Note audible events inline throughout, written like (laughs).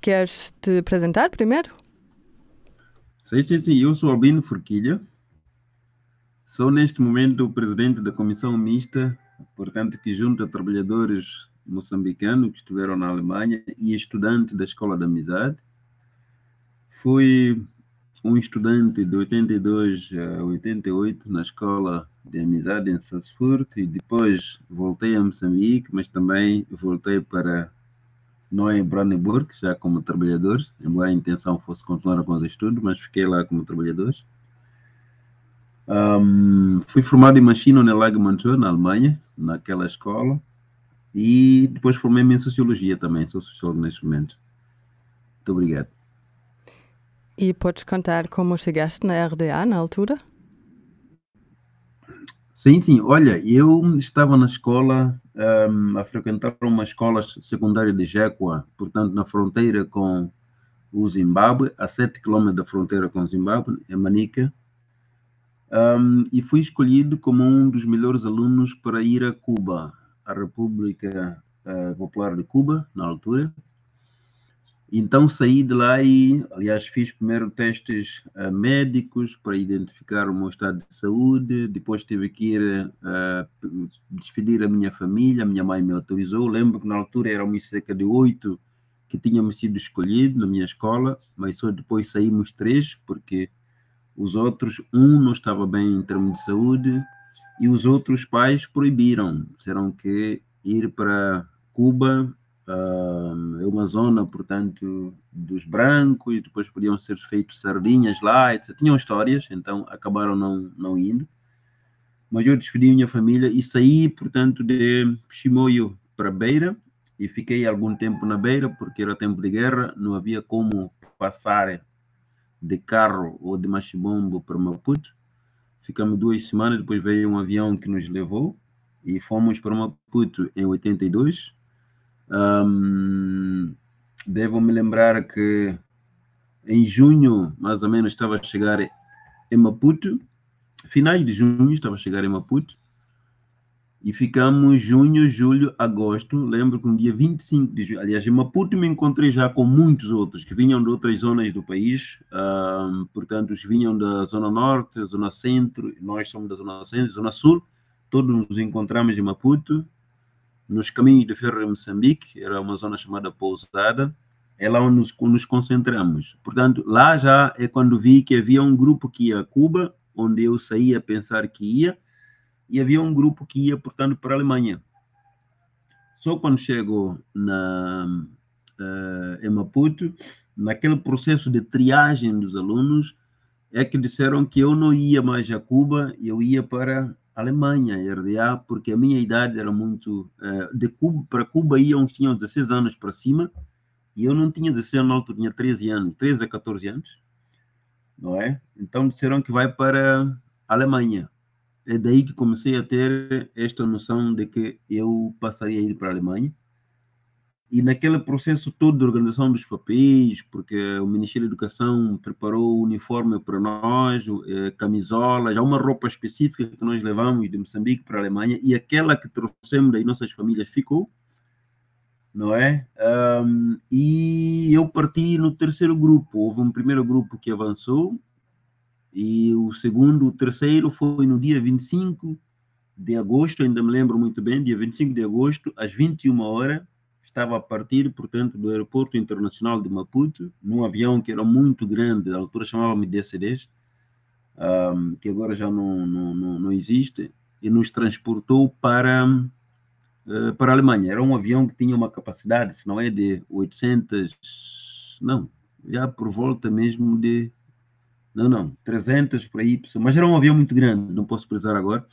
queres te apresentar primeiro? Sim, sim, sim. Eu sou Albino Forquilha. Sou neste momento o presidente da comissão mista, portanto, que junta trabalhadores moçambicanos que estiveram na Alemanha e estudante da Escola da Amizade. Fui um estudante de 82 a 88 na Escola de Amizade em Salzburg e depois voltei a Moçambique, mas também voltei para Noé Brandenburg, já como trabalhador, embora a intenção fosse continuar com os estudos, mas fiquei lá como trabalhador. Um, fui formado em Machine na Lagmannshow, na Alemanha, naquela escola, e depois formei-me em Sociologia também, sou sociólogo neste momento. Muito obrigado. E podes contar como chegaste na RDA na altura? Sim, sim. Olha, eu estava na escola, um, a frequentar uma escola secundária de Jequa, portanto, na fronteira com o Zimbábue, a 7 km da fronteira com o Zimbábue, em Manica. Um, e fui escolhido como um dos melhores alunos para ir a Cuba, a República uh, Popular de Cuba, na altura. Então saí de lá e, aliás, fiz primeiro testes uh, médicos para identificar o meu estado de saúde. Depois tive que ir uh, despedir a minha família. A minha mãe me autorizou. Lembro que na altura éramos cerca de oito que tínhamos sido escolhidos na minha escola, mas só depois saímos três, porque os outros, um não estava bem em termos de saúde e os outros pais proibiram. Disseram que ir para Cuba Uh, é uma zona, portanto, dos brancos, depois podiam ser feitos sardinhas lá, etc. Tinham histórias, então acabaram não, não indo. Mas eu despedi minha família e saí, portanto, de Chimoio para Beira e fiquei algum tempo na Beira, porque era tempo de guerra, não havia como passar de carro ou de machibombo para Maputo. Ficamos duas semanas, depois veio um avião que nos levou e fomos para Maputo em 82 um, devo me lembrar que em junho, mais ou menos, estava a chegar em Maputo, finais de junho, estava a chegar em Maputo, e ficamos junho, julho, agosto. Lembro que no dia 25 de julho, aliás, em Maputo me encontrei já com muitos outros que vinham de outras zonas do país, um, portanto, os vinham da Zona Norte, Zona Centro, nós somos da Zona Centro, Zona Sul, todos nos encontramos em Maputo nos caminhos de ferro em Moçambique, era uma zona chamada Pousada, é lá onde nos, nos, concentramos. Portanto, lá já é quando vi que havia um grupo que ia a Cuba, onde eu saía a pensar que ia, e havia um grupo que ia, portanto, para a Alemanha. Só quando chego na, uh, em Maputo, naquele processo de triagem dos alunos, é que disseram que eu não ia mais a Cuba, eu ia para Alemanha, RDA, porque a minha idade era muito. Uh, de Cuba para Cuba iam, tinham 16 anos para cima, e eu não tinha 16 anos, alto, tinha 13 anos, 13 a 14 anos, não é? Então disseram que vai para a Alemanha. É daí que comecei a ter esta noção de que eu passaria a ir para a Alemanha. E naquele processo todo de organização dos papéis, porque o Ministério da Educação preparou o uniforme para nós, eh, camisola, já uma roupa específica que nós levamos de Moçambique para a Alemanha, e aquela que trouxemos das nossas famílias ficou, não é? Um, e eu parti no terceiro grupo. Houve um primeiro grupo que avançou, e o segundo, o terceiro foi no dia 25 de agosto, ainda me lembro muito bem, dia 25 de agosto, às 21 horas estava a partir, portanto, do aeroporto internacional de Maputo, num avião que era muito grande, na altura chamava-me DC-10, um, que agora já não, não, não, não, existe, e nos transportou para, uh, para a Alemanha. Era um avião que tinha uma capacidade, se não é de 800, não, já por volta mesmo de, não, não, 300 por aí, mas era um avião muito grande, não posso precisar agora.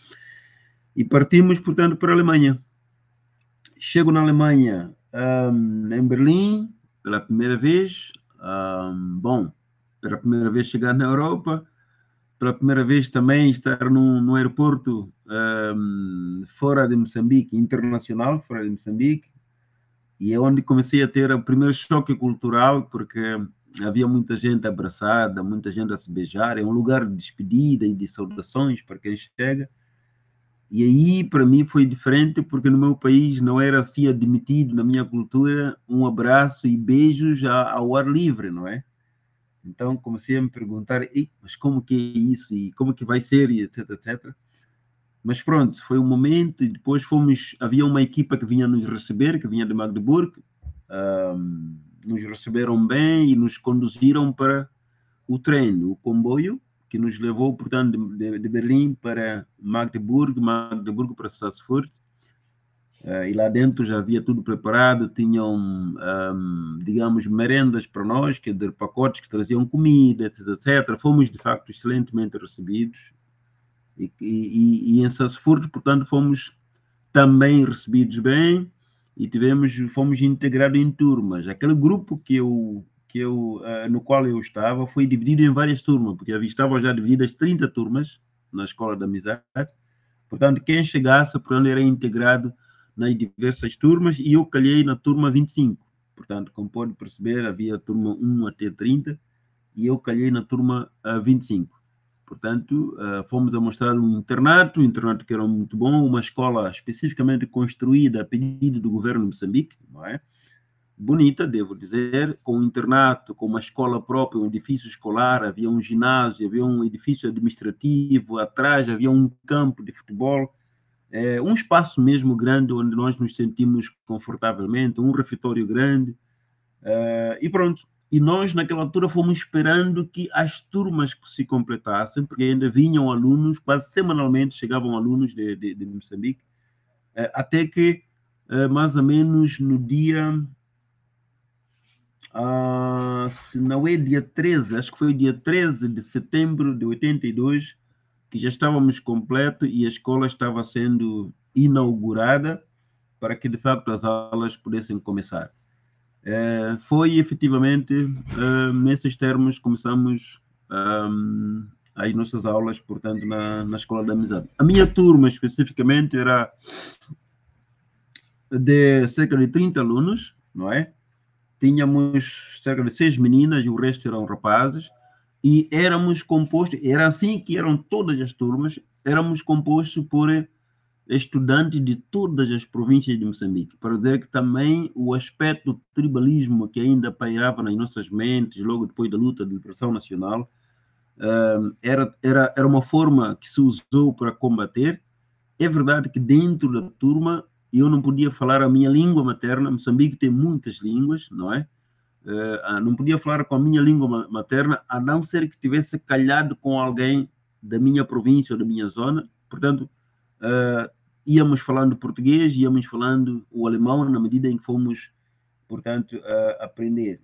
E partimos, portanto, para a Alemanha. Chego na Alemanha um, em Berlim, pela primeira vez. Um, bom, pela primeira vez chegar na Europa, pela primeira vez também estar no, no aeroporto um, fora de Moçambique, internacional, fora de Moçambique, e é onde comecei a ter o primeiro choque cultural, porque havia muita gente abraçada, muita gente a se beijar, é um lugar de despedida e de saudações para quem chega. E aí, para mim, foi diferente, porque no meu país não era assim admitido, na minha cultura, um abraço e beijos ao ar livre, não é? Então comecei a me perguntar, mas como que é isso e como que vai ser e etc, etc. Mas pronto, foi um momento e depois fomos, havia uma equipa que vinha nos receber, que vinha de Magdeburgo, um, nos receberam bem e nos conduziram para o trem, o comboio, que nos levou, portanto, de, de Berlim para Magdeburgo, Magdeburgo para Salzburg. Uh, e lá dentro já havia tudo preparado, tinham, um, digamos, merendas para nós, que de pacotes que traziam comida, etc, etc. Fomos, de facto, excelentemente recebidos. E, e, e em Salzburg, portanto, fomos também recebidos bem e tivemos, fomos integrados em turmas. Aquele grupo que eu que eu, uh, no qual eu estava foi dividido em várias turmas, porque estavam já divididas 30 turmas na Escola da Amizade. Portanto, quem chegasse, portanto, era integrado nas diversas turmas e eu calhei na turma 25. Portanto, como pode perceber, havia turma 1 até 30 e eu calhei na turma uh, 25. Portanto, uh, fomos a mostrar um internato, um internato que era muito bom, uma escola especificamente construída a pedido do governo de Moçambique, não é? Bonita, devo dizer, com um internato, com uma escola própria, um edifício escolar, havia um ginásio, havia um edifício administrativo, atrás havia um campo de futebol, é, um espaço mesmo grande onde nós nos sentimos confortavelmente, um refeitório grande, é, e pronto. E nós, naquela altura, fomos esperando que as turmas se completassem, porque ainda vinham alunos, quase semanalmente chegavam alunos de, de, de Moçambique, é, até que, é, mais ou menos no dia Uh, se não é dia 13, acho que foi o dia 13 de setembro de 82 que já estávamos completo e a escola estava sendo inaugurada para que de facto as aulas pudessem começar. Uh, foi efetivamente uh, nesses termos começamos um, as nossas aulas, portanto, na, na Escola da Amizade. A minha turma especificamente era de cerca de 30 alunos, não é? Tínhamos cerca de seis meninas e o resto eram rapazes, e éramos compostos, era assim que eram todas as turmas, éramos compostos por estudantes de todas as províncias de Moçambique, para dizer que também o aspecto do tribalismo que ainda pairava nas nossas mentes logo depois da luta de liberação nacional, era, era, era uma forma que se usou para combater. É verdade que dentro da turma eu não podia falar a minha língua materna. Moçambique tem muitas línguas, não é? Uh, não podia falar com a minha língua materna, a não ser que tivesse calhado com alguém da minha província ou da minha zona. Portanto, uh, íamos falando português, íamos falando o alemão na medida em que fomos, portanto, uh, aprender.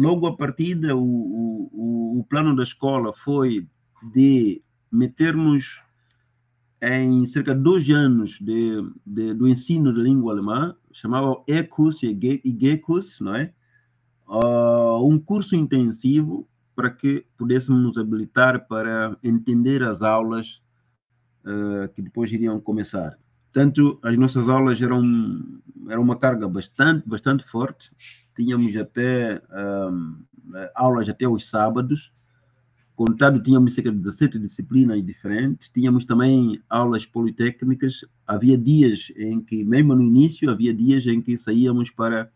logo a partida, o, o, o plano da escola foi de metermos em cerca de dois anos de, de, do ensino da língua alemã, chamava E-Kurs e G-Kurs, não é? Uh, um curso intensivo para que pudéssemos nos habilitar para entender as aulas uh, que depois iriam começar. Tanto as nossas aulas eram, eram uma carga bastante, bastante forte, tínhamos até um, ah, aulas até os sábados, contado tínhamos cerca de 17 disciplinas diferentes, tínhamos também aulas politécnicas, havia dias em que, mesmo no início, havia dias em que saíamos para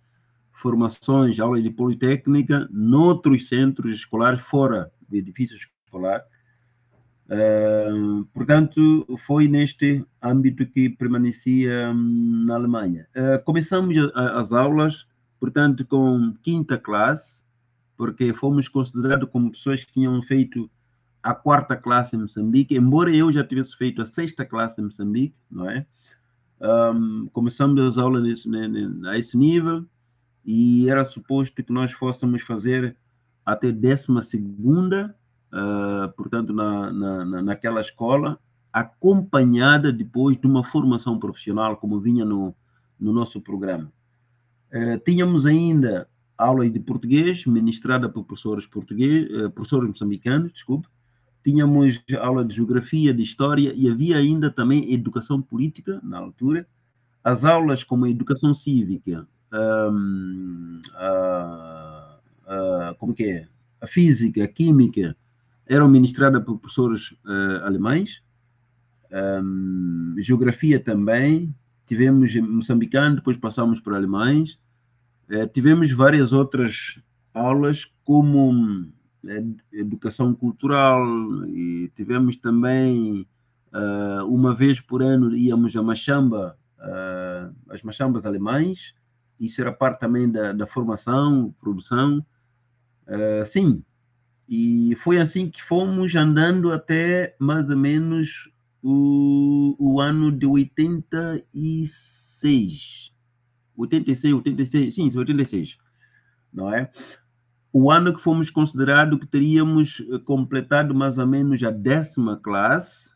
formações, aulas de politécnica, noutros centros escolares, fora do edifício escolar. Uh, portanto, foi neste âmbito que permanecia um, na Alemanha. Uh, começamos a, as aulas, portanto, com quinta classe, porque fomos considerados como pessoas que tinham feito a quarta classe em Moçambique, embora eu já tivesse feito a sexta classe em Moçambique, não é? Um, começamos as aulas nesse, a esse nível e era suposto que nós fôssemos fazer até décima segunda, uh, portanto, na, na, naquela escola, acompanhada depois de uma formação profissional, como vinha no, no nosso programa. Uh, tínhamos ainda aula de português, ministrada por professores português, eh, professores moçambicanos, desculpe. Tínhamos aula de geografia, de história e havia ainda também educação política na altura. As aulas como educação cívica, um, a, a, como que é? A física, a química, eram ministradas por professores uh, alemães. um, geografia também, tivemos moçambicano, depois passamos para alemães, uh, tivemos várias outras aulas como educação cultural e tivemos também uh, uma vez por ano íamos a Machamba, uh, as Machambas alemães, isso era parte também da, da formação, produção, uh, sim, e foi assim que fomos andando até mais ou menos o, o ano de 86. 86, 86, sim, 86, não é? O ano que fomos considerado que teríamos eh, completado mais ou menos a décima classe,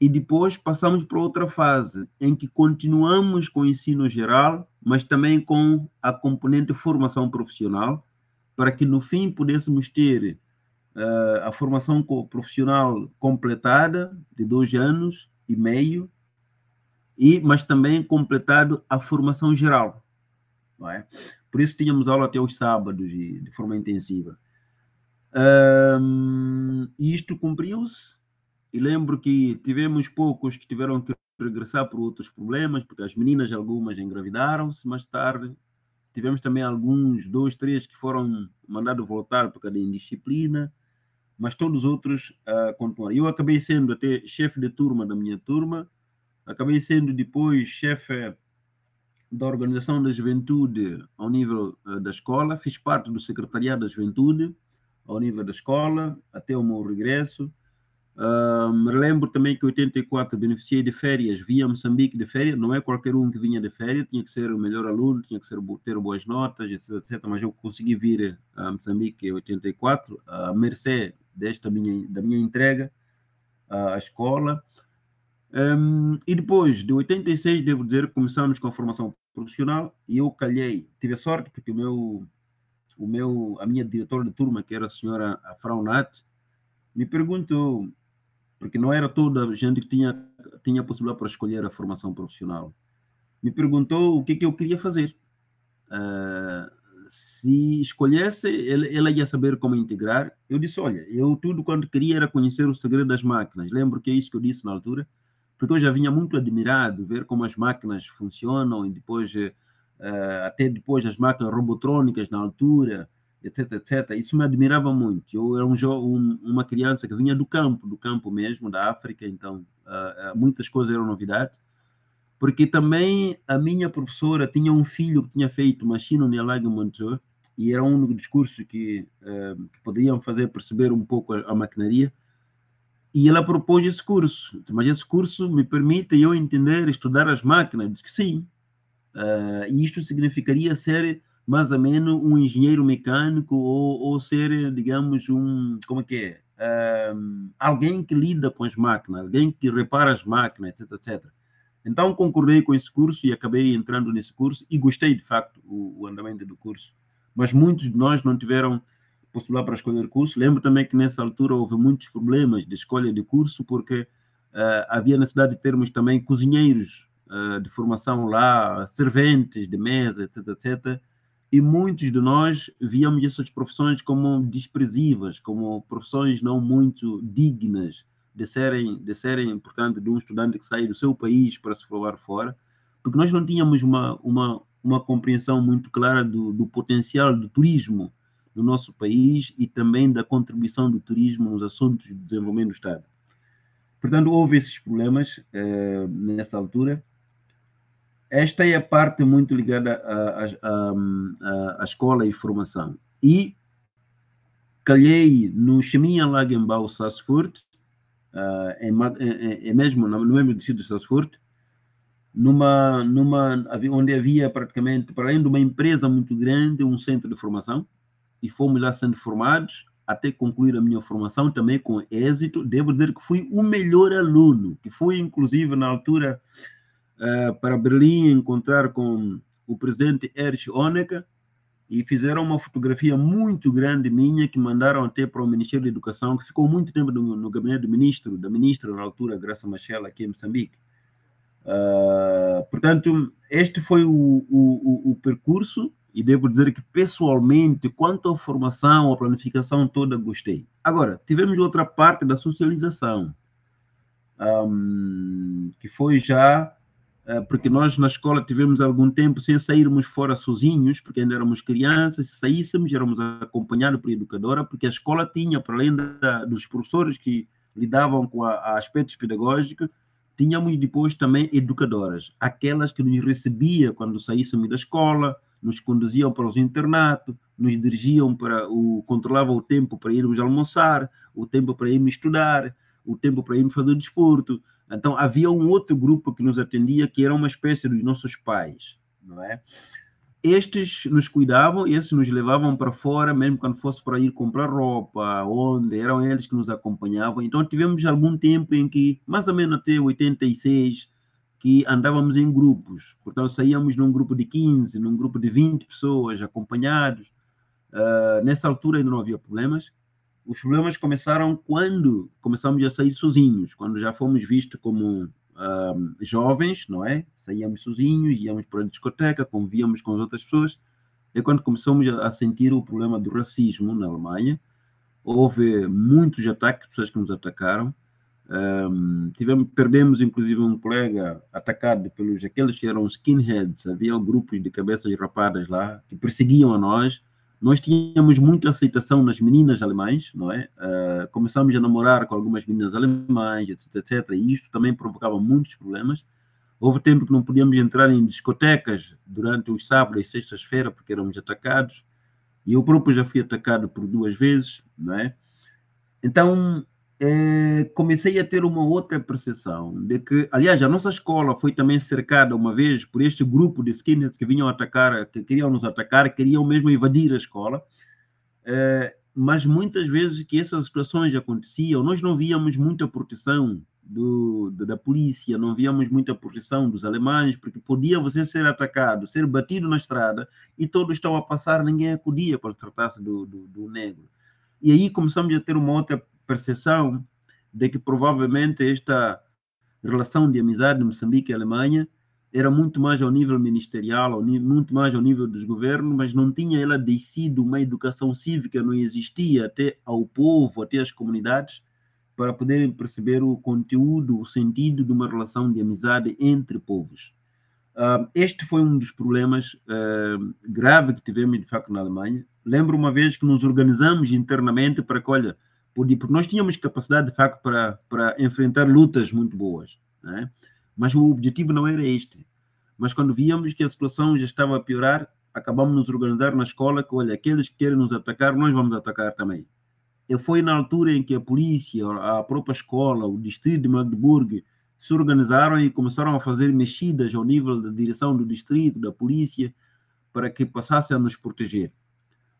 e depois passamos para outra fase, em que continuamos com o ensino geral, mas também com a componente formação profissional, para que no fim pudéssemos ter uh, a formação profissional completada de dois anos e meio, e mas também completado a formação geral. É? Por isso tínhamos aula até os sábados de, de forma intensiva. Um, isto cumpriu-se e lembro que tivemos poucos que tiveram que regressar por outros problemas, porque as meninas algumas engravidaram-se mais tarde Tivemos também alguns, dois, três, que foram mandados voltar por causa da indisciplina, mas todos os outros uh, continuaram. Eu acabei sendo até chefe de turma da minha turma, acabei sendo depois chefe da organização da juventude ao nível uh, da escola, fiz parte do secretariado da juventude ao nível da escola, até o meu regresso. Uh, me lembro também que em 84 beneficiei de férias, via Moçambique de férias, não é qualquer um que vinha de férias, tinha que ser o melhor aluno, tinha que ser, ter boas notas, etc, mas eu consegui vir a Moçambique em 84, a mercê desta minha, da minha entrega à escola. Um, e depois, de 86, devo dizer, começamos com a formação profissional e eu calhei, tive a sorte porque o meu, o meu, a minha diretora de turma, que era a senhora Frau Nat, me perguntou porque não era toda a gente que tinha, tinha a possibilidade para escolher a formação profissional. Me perguntou o que, que eu queria fazer. Uh, se escolhesse, ela ia saber como integrar. Eu disse: Olha, eu tudo quando queria era conhecer o segredo das máquinas. Lembro que é isso que eu disse na altura, porque eu já vinha muito admirado ver como as máquinas funcionam e depois, uh, até depois, as máquinas robotrônicas na altura etc, etc. Isso me admirava muito. Eu era um, um, uma criança que vinha do campo, do campo mesmo, da África, então uh, muitas coisas eram novidade. Porque também a minha professora tinha um filho que tinha feito machine learning e era um dos cursos que, uh, que poderiam fazer perceber um pouco a, a maquinaria. E ela propôs esse curso. Mas esse curso me permite eu entender, estudar as máquinas? Eu disse que sim. Uh, e isto significaria ser mais ou menos um engenheiro mecânico ou, ou ser, digamos, um, como é que é? Um, alguém que lida com as máquinas, alguém que repara as máquinas, etc, etc. Então concordei com esse curso e acabei entrando nesse curso e gostei de facto o, o andamento do curso. Mas muitos de nós não tiveram possibilidade para escolher curso. Lembro também que nessa altura houve muitos problemas de escolha de curso porque uh, havia necessidade de termos também cozinheiros uh, de formação lá, serventes de mesa, etc, etc e muitos de nós víamos essas profissões como desprezíveis, como profissões não muito dignas de serem, de serem, portanto, de um estudante que sai do seu país para se formar fora, porque nós não tínhamos uma, uma, uma compreensão muito clara do, do potencial do turismo no nosso país e também da contribuição do turismo nos assuntos de desenvolvimento do Estado. Portanto, houve esses problemas eh, nessa altura, esta é a parte muito ligada à, escola e formação. E calhei no Cheminha Lagenbau Sassfurt, uh, em, em, em, mesmo, no mesmo distrito de Sassfurt, numa, numa, onde havia praticamente, para além de uma empresa muito grande, um centro de formação, e fomos lá sendo formados até concluir a minha formação também com êxito. Devo dizer que fui o melhor aluno, que fui inclusive na altura uh, para Berlim encontrar com o presidente Erich Honecker e fizeram uma fotografia muito grande minha que mandaram até para o Ministério da Educação, que ficou muito tempo no, no gabinete do ministro, da ministra na altura, Graça Machel, aqui em Moçambique. Uh, portanto, este foi o, o, o, percurso e devo dizer que pessoalmente, quanto à formação, à planificação toda, gostei. Agora, tivemos outra parte da socialização um, que foi já uh, porque nós na escola tivemos algum tempo sem sairmos fora sozinhos, porque ainda éramos crianças, se saíssemos éramos acompanhados por educadora, porque a escola tinha, para além da, dos professores que lidavam com a, a aspectos pedagógicos, tínhamos depois também educadoras, aquelas que nos recebiam quando saíssemos da escola, nos conduziam para os internatos, nos dirigiam para o controlavam o tempo para irmos almoçar, o tempo para irmos estudar, o tempo para irmos fazer desporto. Então havia um outro grupo que nos atendia que era uma espécie dos nossos pais, não é? Estes nos cuidavam, esses nos levavam para fora, mesmo quando fosse para ir comprar roupa, onde eram eles que nos acompanhavam. Então tivemos algum tempo em que, mais ou menos até 86, que andávamos em grupos. Portanto, saíamos num grupo de 15, num grupo de 20 pessoas acompanhados. Uh, nessa altura ainda não havia problemas. Os problemas começaram quando começamos a sair sozinhos, quando já fomos vistos como uh, jovens, não é? Saíamos sozinhos, íamos para a discoteca, convivíamos com as outras pessoas. É quando começamos a sentir o problema do racismo na Alemanha. Houve muitos ataques, pessoas que nos atacaram. Um, tivemos, perdemos inclusive um colega atacado pelos aqueles que eram skinheads, havia grupos de cabeças rapadas lá que perseguiam a nós. Nós tínhamos muita aceitação nas meninas alemãs, não é? Uh, começamos a namorar com algumas meninas alemãs, etc, etc. E isto também provocava muitos problemas. Houve tempo que não podíamos entrar em discotecas durante os sábados e sextas-feiras porque éramos atacados. E eu próprio já fui atacado por duas vezes, não é? Então, é, comecei a ter uma outra percepção de que, aliás, a nossa escola foi também cercada uma vez por este grupo de skinheads que vinham atacar, que queriam nos atacar, queriam mesmo invadir a escola. É, mas muitas vezes que essas situações aconteciam, nós não víamos muita proteção do, da polícia, não víamos muita proteção dos alemães, porque podia você ser atacado, ser batido na estrada e todos estão a passar, ninguém acudia quando tratasse do, do, do negro. E aí começamos a ter uma outra percepção de que provavelmente esta relação de amizade de Moçambique e Alemanha era muito mais ao nível ministerial, muito mais ao nível dos governos, mas não tinha ela descido uma educação cívica, não existia até ao povo, até às comunidades, para poderem perceber o conteúdo, o sentido de uma relação de amizade entre povos. Uh, este foi um dos problemas uh, graves que tivemos, de facto, na Alemanha. Lembro uma vez que nos organizamos internamente para que, olha, porque nós tínhamos capacidade, de facto, para, para enfrentar lutas muito boas, né? mas o objetivo não era este. Mas quando víamos que a situação já estava a piorar, acabamos nos organizar na escola que, olha, aqueles que querem nos atacar, nós vamos atacar também. E foi na altura em que a polícia, a própria escola, o distrito de Magdeburg, se organizaram e começaram a fazer mexidas ao nível da direção do distrito, da polícia, para que passassem a nos proteger.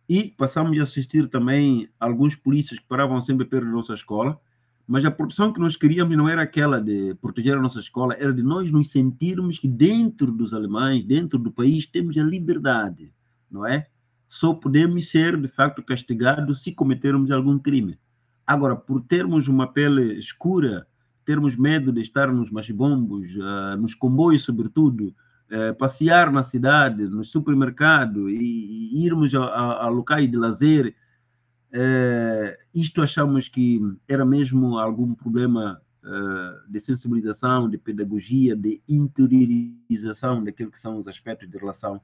E passamos a assistir também alguns polícias que paravam sempre perto da nossa escola, mas a proteção que nós queríamos não era aquela de proteger a nossa escola, era de nós nos sentirmos que dentro dos alemães, dentro do país, temos a liberdade, não é? Só podemos ser, de facto, castigados se cometermos algum crime. Agora, por termos uma pele escura, termos medo de estar nos machibombos, uh, nos comboios, sobretudo, é, passear na cidade, no supermercado e, e irmos a, a, a, locais de lazer, é, isto achamos que era mesmo algum problema é, de sensibilização, de pedagogia, de interiorização daquilo que são os aspectos de relação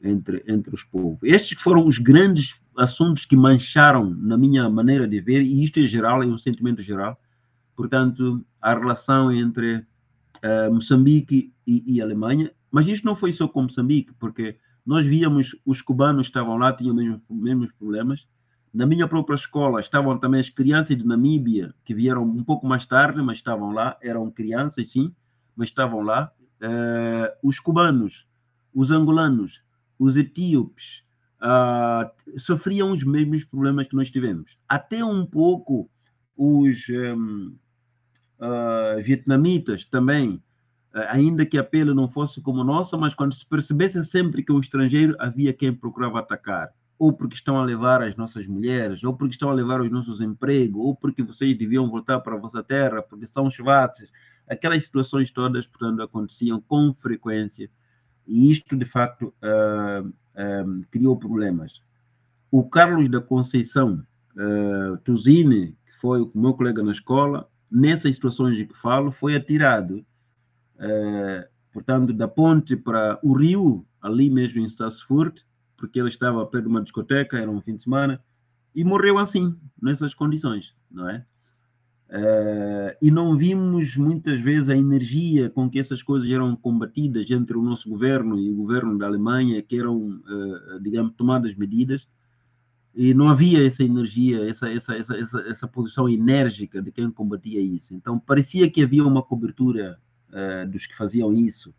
entre, entre os povos. Estes foram os grandes assuntos que mancharam, na minha maneira de ver, e isto é geral, é um sentimento geral, portanto, a relação entre Moçambique e, e Alemanha, mas isto não foi só com Moçambique, porque nós víamos os cubanos estavam lá, tinham os mesmos problemas. Na minha própria escola estavam também as crianças de Namíbia, que vieram um pouco mais tarde, mas estavam lá. Eram crianças, sim, mas estavam lá. Uh, os cubanos, os angolanos, os etíopes, uh, sofriam os mesmos problemas que nós tivemos. Até um pouco os um, uh, ah, vietnamitas também ainda que a pele não fosse como nossa, mas quando se percebesse sempre que o estrangeiro havia quem procurava atacar, ou porque estão a levar as nossas mulheres, ou porque estão a levar os nossos empregos, ou porque vocês deviam voltar para a vossa terra, porque são chavates, aquelas situações todas, portanto, aconteciam com frequência, e isto, de facto, uh, uh, criou problemas. O Carlos da Conceição uh, Tuzine, que foi o meu colega na escola, nessas situações de que falo, foi atirado, eh, portanto, da ponte para o rio, ali mesmo em Stassfurt, porque ele estava perto de uma discoteca, era um fim de semana, e morreu assim, nessas condições, não é? Uh, e não vimos muitas vezes a energia com que essas coisas eram combatidas entre o nosso governo e o governo da Alemanha, que eram, uh, digamos, tomadas medidas, e não havia essa energia, essa, essa, essa, essa posição enérgica de quem combatia isso. Então parecia que havia uma cobertura uh, dos que faziam isso,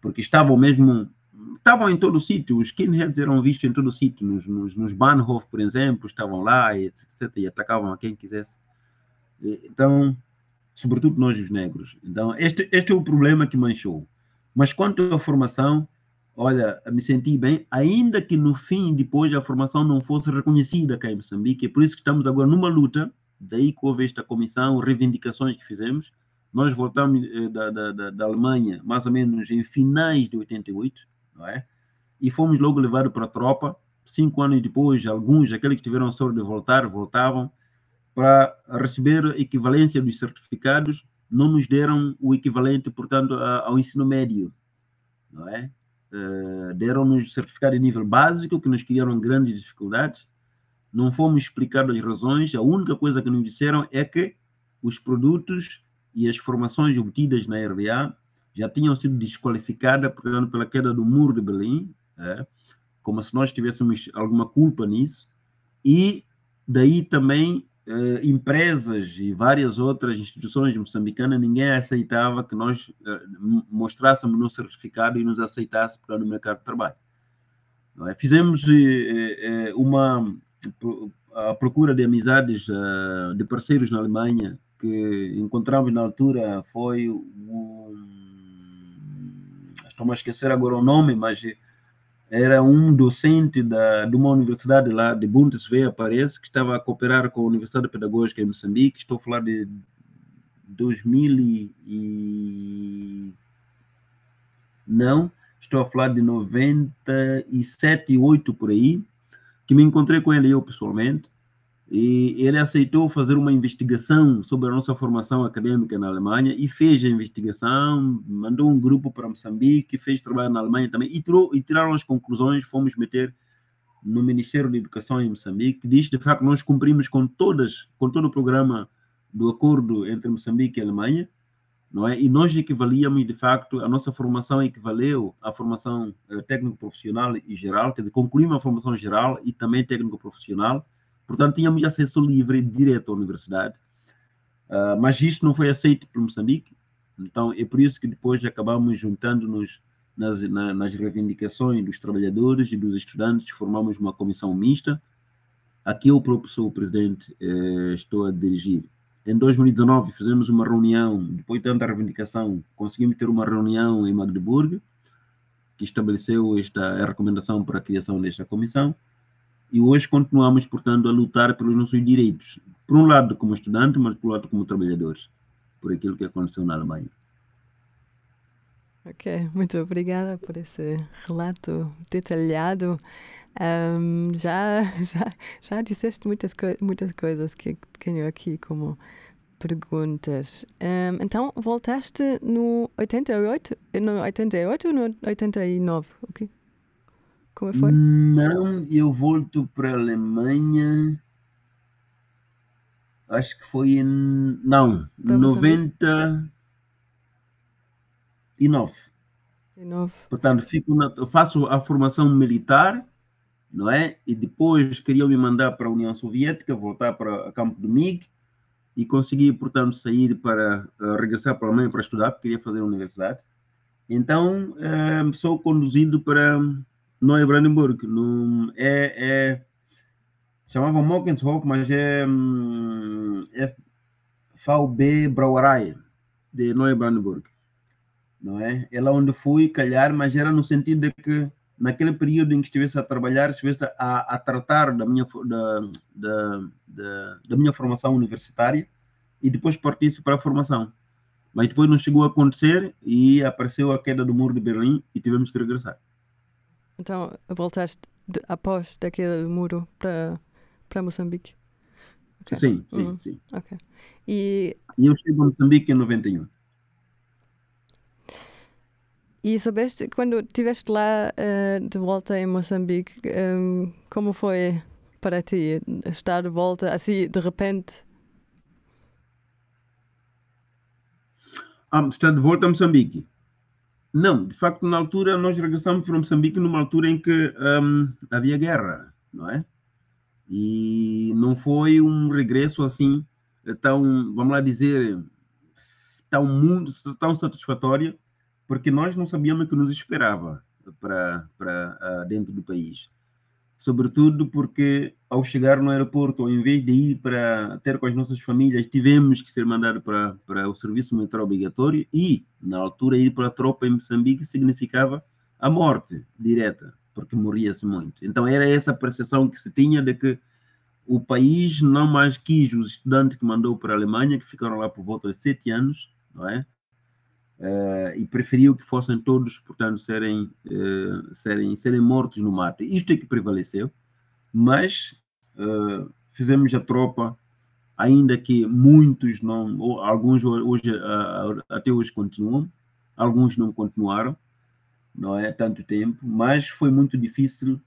porque estavam mesmo estavam em todo o sítio, os skinheads eram vistos em todo o sítio, nos, nos, nos Bahnhof, por exemplo, estavam lá, etc, e atacavam a quem quisesse. Então, sobretudo nós os negros. Então, este, este é o problema que manchou. Mas quanto à formação, olha, me senti bem, ainda que no fim, depois, a formação não fosse reconhecida cá em Moçambique, é por isso que estamos agora numa luta, daí que houve esta comissão, reivindicações que fizemos, nós voltamos eh, da, da, da, Alemanha mais ou menos em finais de 88, não é? E fomos logo levados para a tropa. Cinco anos depois, alguns, aqueles que tiveram a sorte de voltar, voltavam para receber a equivalência dos certificados, não nos deram o equivalente, portanto, ao ensino médio, não é? Uh, deram-nos certificado de nível básico, que nos criaram grandes dificuldades. Não fomos explicados as razões. A única coisa que nos disseram é que os produtos e as formações obtidas na RDA já tinham sido desqualificadas, portanto, pela queda do muro de Berlim, é? como se nós tivéssemos alguma culpa nisso. E daí também uh, empresas e várias outras instituições moçambicanas, ninguém aceitava que nós uh, mostrássemos no certificado e nos aceitasse para no mercado de trabalho. É? Fizemos uh, uma a procura de amizades, de parceiros na Alemanha, que encontramos na altura foi um, estou a esquecer agora o nome, mas era um docente da, de uma universidade lá de Bundeswehr, parece, que estava a cooperar com a Universidade Pedagógica em Moçambique. Estou a falar de 2000 e... Não, estou a falar de 97, 8 por aí, que me encontrei com ele eu pessoalmente e ele aceitou fazer uma investigação sobre a nossa formação acadêmica na Alemanha e fez a investigação, mandou um grupo para Moçambique, fez trabalho na Alemanha também e, tirou, e tiraram as conclusões, fomos meter no Ministério da Educação em Moçambique, diz de facto nós cumprimos com todas, com todo o programa do acordo entre Moçambique e Alemanha, não é? E nós equivalíamos de facto, a nossa formação equivaleu à formação eh, técnico profissional e geral, quer dizer, concluímos a formação geral e também técnico profissional Portanto, tínhamos acesso livre direto à universidade, uh, mas isto não foi aceito por Moçambique, então é por isso que depois acabamos juntando-nos nas, na, nas reivindicações dos trabalhadores e dos estudantes, formamos uma comissão mista, aqui eu próprio sou o presidente, eh, estou a dirigir. Em 2019 fizemos uma reunião, depois de tanta reivindicação, conseguimos ter uma reunião em Magdeburgo, que estabeleceu esta recomendação para a criação desta comissão, e hoje continuamos, portanto, a lutar pelos nossos direitos. Por um lado, como estudantes, mas por outro, como trabalhadores, por aquilo que aconteceu na Alemanha. Ok, muito obrigada por esse relato detalhado. Um, já, (laughs) já, já disseste muitas, muitas coisas que tenho aqui como perguntas. Um, então, voltaste no 88, no 88 ou no 89? Okay. Como foi? Não, eu volto para a Alemanha. Acho que foi em. Não, para 99. Portanto, fico na, faço a formação militar, não é? E depois queriam me mandar para a União Soviética, voltar para o campo do MIG e consegui, portanto, sair para uh, regressar para a Alemanha para estudar, porque queria fazer a universidade. Então, uh, sou conduzido para não Brandenburg, não, é, é chamava Mockenshof, mas é, hum, é VB Brauerei de Neubrandenburg, não é? É lá onde fui calhar, mas era no sentido de que naquele período em que estivesse a trabalhar, estivesse a, a tratar da minha, da, da, da, da, minha formação universitária e depois partisse para a formação. Mas depois não chegou a acontecer e apareceu a queda do muro de Berlim e tivemos que regressar. Então voltaste de, após daquele muro para, para Moçambique? Ok. Sim, sim, Uhum. sim. Ok. E, eu chego a Moçambique em 91. e soubeste, quando estiveste lá eh, de volta em Moçambique, em, como foi para ti estar de volta, assim, de repente? Ah, está de volta a Moçambique. Não, de facto, na altura, nós regressamos para Moçambique numa altura em que hum, havia guerra, não é? E não foi um regresso assim tão, vamos lá dizer, tão, muito, tão satisfatório, porque nós não sabíamos o que nos esperava para, para ah, dentro do país. Sobretudo porque, ao chegar no aeroporto, ao invés de ir para ter com as nossas famílias, tivemos que ser mandados para, para o serviço militar obrigatório e, na altura, ir para a tropa em Moçambique significava a morte direta, porque morria-se muito. Então, era essa percepção que se tinha de que o país não mais quis os estudantes que mandou para a Alemanha, que ficaram lá por volta de sete anos, não é? Uh, e preferiu que fossem todos, portanto, serem, uh, serem, serem mortos no mato. Isto é que prevaleceu, mas uh, fizemos a tropa, ainda que muitos não, ou alguns hoje, até hoje continuam, alguns não continuaram, não é tanto tempo, mas foi muito difícil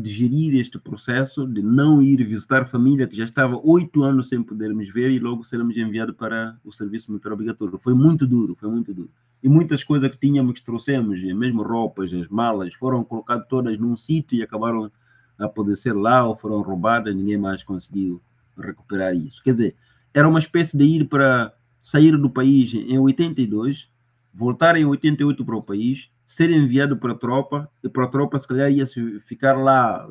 de gerir este processo de não ir visitar família que já estava oito anos sem podermos ver e logo sermos enviados para o serviço militar obrigatório. Foi muito duro, foi muito duro. E muitas coisas que tínhamos trouxemos, mesmo roupas, as malas, foram colocadas todas num sítio e acabaram a poder ser lá ou foram roubadas, ninguém mais conseguiu recuperar isso. Quer dizer, era uma espécie de ir para sair do país em 82, voltar em 88 para o país, ser enviado para a tropa, e para a tropa se calhar ia ficar lá,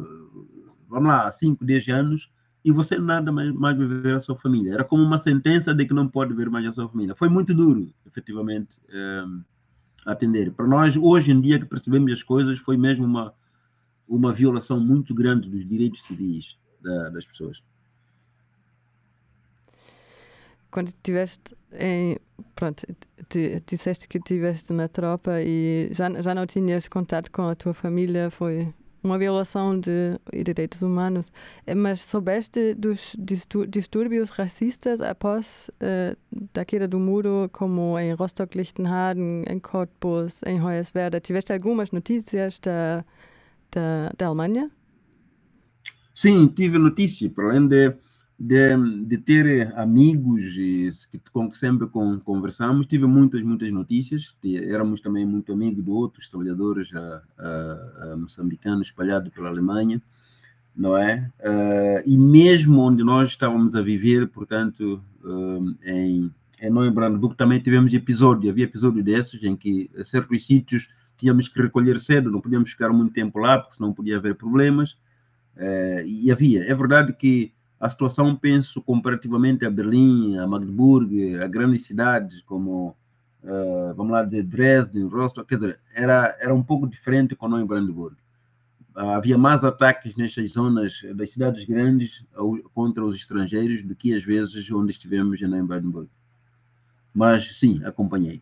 vamos lá, 5, 10 anos, e você nada mais, mais ver a sua família. Era como uma sentença de que não pode ver mais a sua família. Foi muito duro, efetivamente, é, atender. Para nós, hoje em dia que percebemos as coisas, foi mesmo uma, uma violação muito grande dos direitos civis da, das pessoas. Quando estiveste em. Pronto, te, disseste que estiveste na tropa e já, já não tinhas contato com a tua família, foi uma violação de direitos humanos. Mas soubeste dos distúrbios racistas após uh, da queda do muro, como em Rostock-Lichtenhagen, em Cottbus, em Hoyerswerda? Tiveste algumas notícias da, da, da Alemanha? Sim, tive notícia, para além de de, de ter amigos e, com que sempre com, conversamos, tive muitas, muitas notícias. Éramos também muito amigos de outros trabalhadores a, a, a moçambicanos espalhados pela Alemanha, não é? Uh, e mesmo onde nós estávamos a viver, portanto, uh, em, em Nova Brandebook, também tivemos episódio, havia episódio desses em que certos sítios tínhamos que recolher cedo, não podíamos ficar muito tempo lá, porque senão podia haver problemas. Uh, e havia, é verdade que a situação, penso, comparativamente a Berlim, a Magdeburg, a grandes cidades como, uh, vamos lá dizer, Dresden, Rostock, quer dizer, era, era um pouco diferente nós em Brandenburg. Uh, havia mais ataques nestas zonas das cidades grandes contra os estrangeiros do que às vezes onde estivemos em Brandenburg. Mas sim, acompanhei.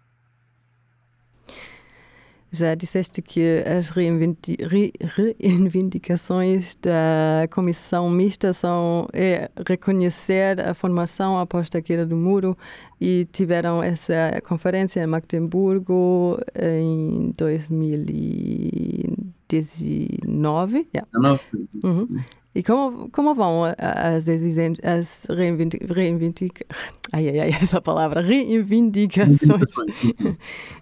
Já disseste que as reivindicações da comissão mista são é, reconhecer a formação após a queda do muro e tiveram essa conferência em Magdeburgo em 2019. Yeah. Uhum. E como, vão as, as reivindicações? Ai, ai, ai, (laughs) essa palavra, reivindicações.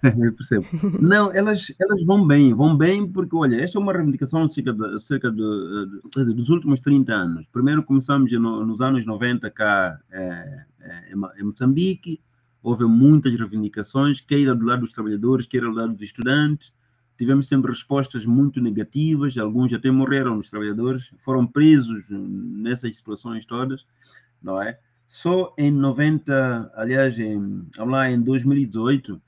(laughs) Eu percebo. Não, elas, elas vão bem, vão bem porque, olha, esta é uma reivindicação cerca, de, cerca de, de, dos últimos 30 anos. Primeiro começamos no, nos anos 90 cá é, é, em Moçambique, houve muitas reivindicações, queira do lado dos trabalhadores, queira do lado dos estudantes, tivemos sempre respostas muito negativas, alguns até morreram, os trabalhadores foram presos nessas situações todas, não é? Só em 90, aliás, em, lá, em 2018,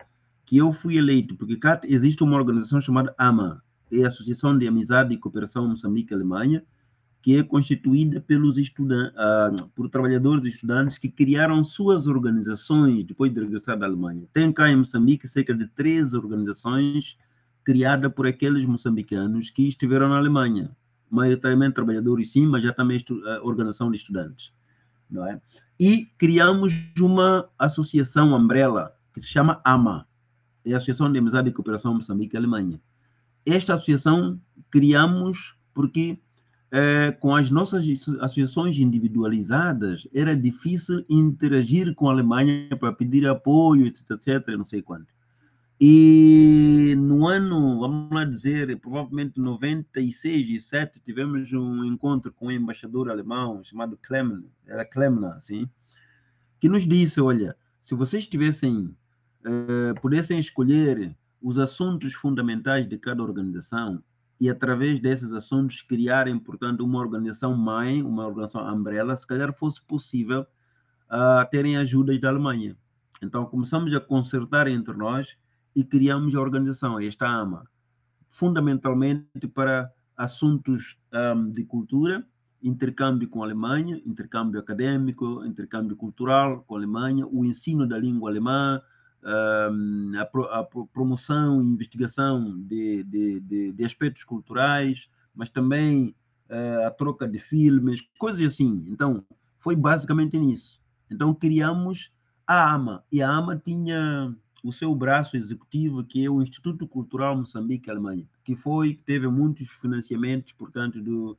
que eu fui eleito, porque cá existe uma organização chamada AMA, é a Associação de Amizade e Cooperação Moçambique-Alemanha, que é constituída pelos estudantes, uh, por trabalhadores e estudantes que criaram suas organizações depois de regressar da Alemanha. Tem cá em Moçambique cerca de 13 organizações criada por aqueles moçambicanos que estiveram na Alemanha, maioritariamente trabalhadores sim, mas já também a organização de estudantes. não é? E criamos uma associação umbrella que se chama AMA, é a Associação de Amizade e Cooperação Moçambique-Alemanha. Esta associação criamos porque é, com as nossas associações individualizadas era difícil interagir com a Alemanha para pedir apoio, etc, etc, não sei quanto. E no ano, vamos lá dizer, provavelmente 96 e 7, tivemos um encontro com um embaixador alemão chamado Klemner, era Klemner, assim, que nos disse, olha, se vocês tivessem, uh, pudessem escolher os assuntos fundamentais de cada organização e através desses assuntos criarem, portanto, uma organização mãe, uma organização umbrella, se calhar fosse possível uh, terem ajudas da Alemanha. Então começamos a consertar entre nós e criamos a organização, esta AMA, fundamentalmente para assuntos um, de cultura, intercâmbio com a Alemanha, intercâmbio acadêmico, intercâmbio cultural com a Alemanha, o ensino da língua alemã, um, a, pro, a, promoção e investigação de, de, de, de, aspectos culturais, mas também uh, a troca de filmes, coisas assim. Então, foi basicamente nisso. Então, criamos a AMA, e a AMA tinha o seu braço executivo, que é o Instituto Cultural Moçambique-Alemanha, que foi, teve muitos financiamentos, portanto, do,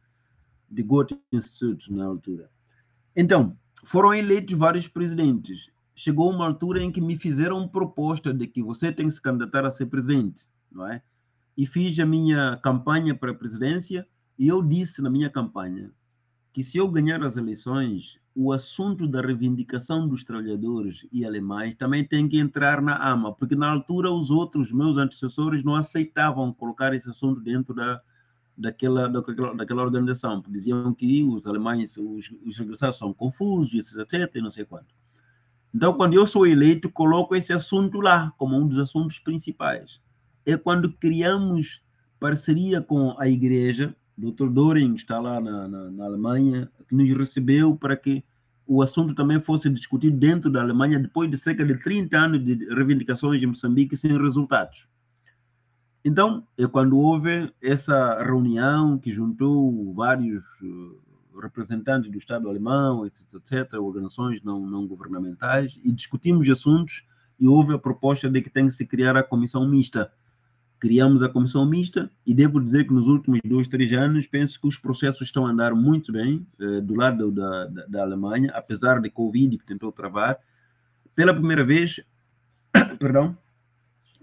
de Goethe Institute na altura. Então, foram eleitos vários presidentes. Chegou uma altura em que me fizeram proposta de que você tem que se candidatar a ser presidente, não é? E fiz a minha campanha para a presidência e eu disse na minha campanha que se eu ganhar as eleições, o assunto da reivindicação dos trabalhadores e alemães também tem que entrar na AMA, porque na altura os outros meus antecessores não aceitavam colocar esse assunto dentro da, daquela, daquela, daquela organização, porque diziam que os alemães, os, os regressados são confusos, etc, não sei quanto. Então, quando eu sou eleito, coloco esse assunto lá como um dos assuntos principais. É quando criamos parceria com a igreja, Dr. Doring está lá na, na, na Alemanha, que nos recebeu para que o assunto também fosse discutido dentro da Alemanha depois de cerca de 30 anos de reivindicações de Moçambique sem resultados. Então, é quando houve essa reunião que juntou vários eh, representantes do Estado alemão, etc., etc., organizações não, não governamentais, e discutimos assuntos e houve a proposta de que tem que se criar a comissão mista, criamos a comissão mista e devo dizer que nos últimos dois, três anos penso que os processos estão a andar muito bem eh, do lado da, da, da, Alemanha, apesar de Covid que tentou travar. Pela primeira vez, (coughs) perdão,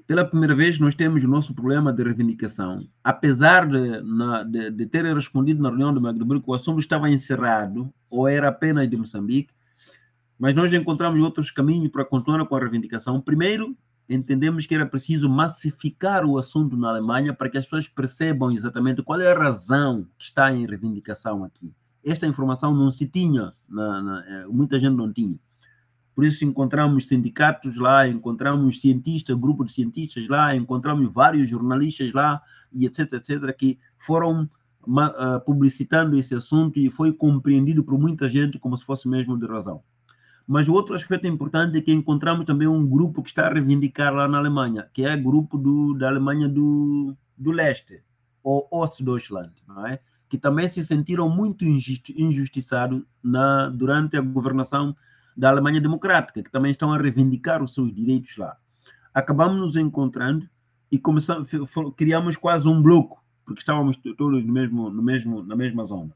pela primeira vez nós temos o nosso problema de reivindicação. Apesar de, na, de, de ter respondido na reunião do Magdeburgo que o assunto estava encerrado ou era apenas de Moçambique, mas nós encontramos outros caminhos para continuar com a reivindicação. Primeiro, entendemos que era preciso massificar o assunto na Alemanha para que as pessoas percebam exatamente qual é a razão que está em reivindicação aqui. Esta informação não se tinha, na, na, eh, muita gente não tinha. Por isso encontramos sindicatos lá, encontramos cientistas, grupo de cientistas lá, encontramos vários jornalistas lá, e etc, etc, que foram uh, publicitando esse assunto e foi compreendido por muita gente como se fosse mesmo de razão. Mas o outro aspecto importante é que encontramos também um grupo que está a reivindicar lá na Alemanha, que é o grupo do, da Alemanha do, do Leste, ou Ostdeutschland, não é? que também se sentiram muito injusti injustiçados na, durante a governação da Alemanha Democrática, que também estão a reivindicar os seus direitos lá. Acabamos nos encontrando e começamos, criamos quase um bloco, porque estávamos todos no mesmo, no mesmo, na mesma zona.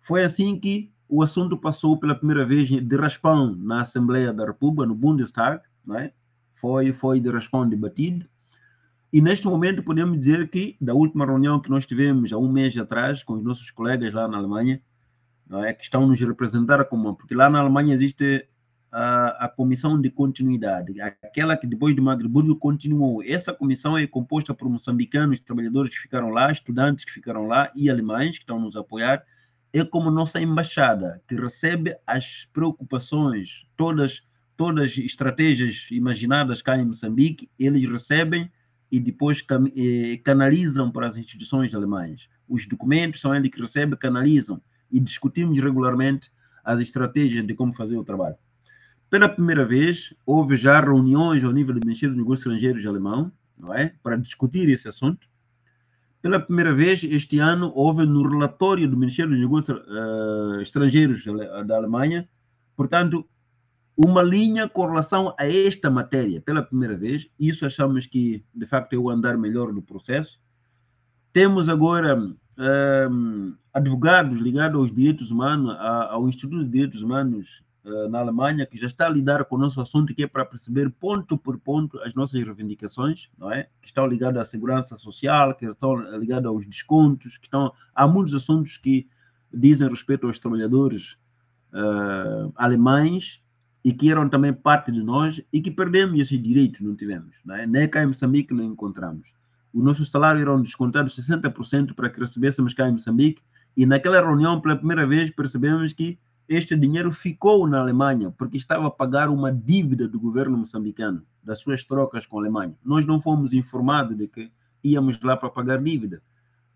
Foi assim que o assunto passou pela primeira vez de raspão na Assembleia da República, no Bundestag, não é? foi, foi de raspão debatido. E neste momento podemos dizer que, da última reunião que nós tivemos há um mês atrás, com os nossos colegas lá na Alemanha, não é? que estão nos representar como. Porque lá na Alemanha existe a, a comissão de continuidade, aquela que depois de Magdeburgo continuou. Essa comissão é composta por moçambicanos, trabalhadores que ficaram lá, estudantes que ficaram lá e alemães que estão nos apoiar é como nossa embaixada, que recebe as preocupações, todas todas as estratégias imaginadas cá em Moçambique, eles recebem e depois canalizam para as instituições alemãs. Os documentos são eles que recebem, canalizam e discutimos regularmente as estratégias de como fazer o trabalho. Pela primeira vez, houve já reuniões ao nível do Ministério dos Negócios Estrangeiros alemão, não é? Para discutir esse assunto. Pela primeira vez este ano, houve no relatório do Ministério dos Negócios uh, Estrangeiros da Alemanha Portanto, uma linha com relação a esta matéria, pela primeira vez, isso achamos que, de facto, é o andar melhor do processo. Temos agora um, advogados ligados aos direitos humanos, ao Instituto de Direitos Humanos na Alemanha, que já está a lidar com o nosso assunto, que é para perceber ponto por ponto as nossas reivindicações, não é? Que estão ligadas à segurança social, que estão ligadas aos descontos, que estão há muitos assuntos que dizem respeito aos trabalhadores uh, alemães e que eram também parte de nós e que perdemos esse direito, não tivemos, não é? Nem cá em Moçambique não encontramos o nosso salário eram descontados 60% para que recebêssemos cá em Moçambique, e naquela reunião, pela primeira vez, percebemos que este dinheiro ficou na Alemanha, porque estava a pagar uma dívida do governo moçambicano, das suas trocas com a Alemanha. Nós não fomos informados de que íamos lá para pagar dívida.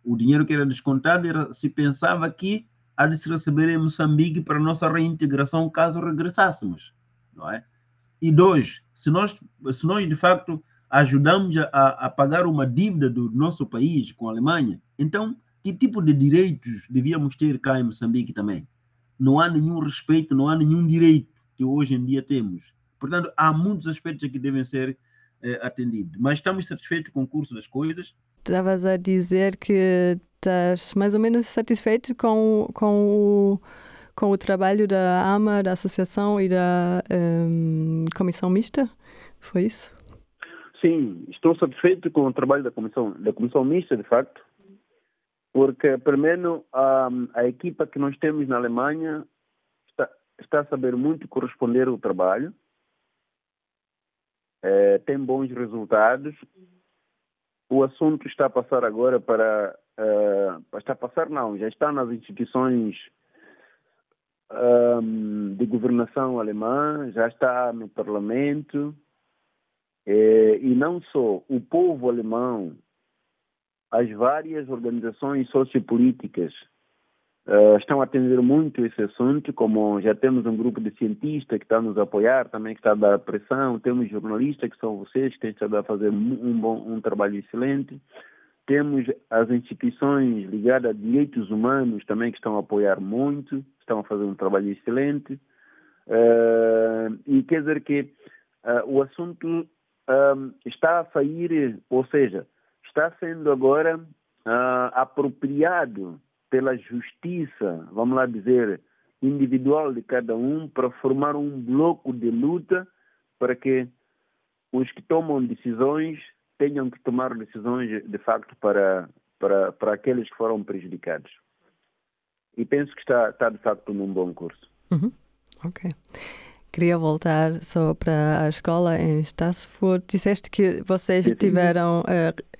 O dinheiro que era descontado era, se pensava que há de se receber em Moçambique para nossa reintegração caso regressássemos, não é? E dois, se nós, se nós de facto ajudamos a, a, pagar uma dívida do nosso país com a Alemanha, então que tipo de direitos devíamos ter cá em Moçambique também? Não há nenhum respeito, não há nenhum direito que hoje em dia temos. Portanto, há muitos aspectos que devem ser eh, atendidos. Mas estamos satisfeitos com o curso das coisas. Estavas a dizer que estás mais ou menos satisfeito com, com, o, com o trabalho da AMA, da Associação e da um, Comissão Mista? Foi isso? Sim, estou satisfeito com o trabalho da comissão, da comissão mista, de facto, porque, primeiro, a, a equipa que nós temos na Alemanha está, está a saber muito corresponder ao trabalho, é, tem bons resultados. O assunto está a passar agora para. Uh, está a passar, não, já está nas instituições um, de governação alemã, já está no parlamento é, e não só o povo alemão, as várias organizações sociopolíticas uh, estão a atender muito esse assunto, como já temos um grupo de cientistas que está a nos apoiar, também que está a dar pressão, temos jornalistas que são vocês, que têm estado a fazer um, bom, um trabalho excelente, temos as instituições ligadas a direitos humanos também que estão a apoiar muito, estão a fazer um trabalho excelente, uh, e quer dizer que uh, o assunto está a sair, ou seja, está sendo agora uh, apropriado pela justiça, vamos lá dizer, individual de cada um, para formar um bloco de luta para que os que tomam decisões tenham que tomar decisões de facto para, para, para aqueles que foram prejudicados. E penso que está, está de facto num bom curso. Uhum. Ok. Queria voltar só para a escola em Stassfurt. Disseste que vocês tiveram uh,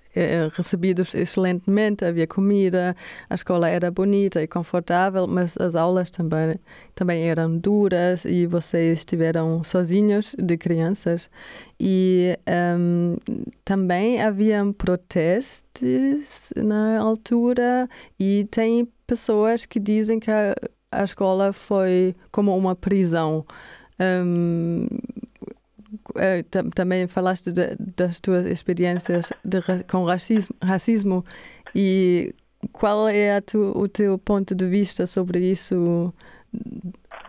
recebidos excelentemente, havia comida, a escola era bonita e confortável, mas as aulas também, também eram duras e vocês estiveram sozinhos de crianças. E um, ehm, também haviam protestos na altura e tem pessoas que dizem que a, a escola foi como uma prisão. Um, é, também falaste de, das tuas experiências de, com racismo, racismo e qual é tu, o teu ponto de vista sobre isso,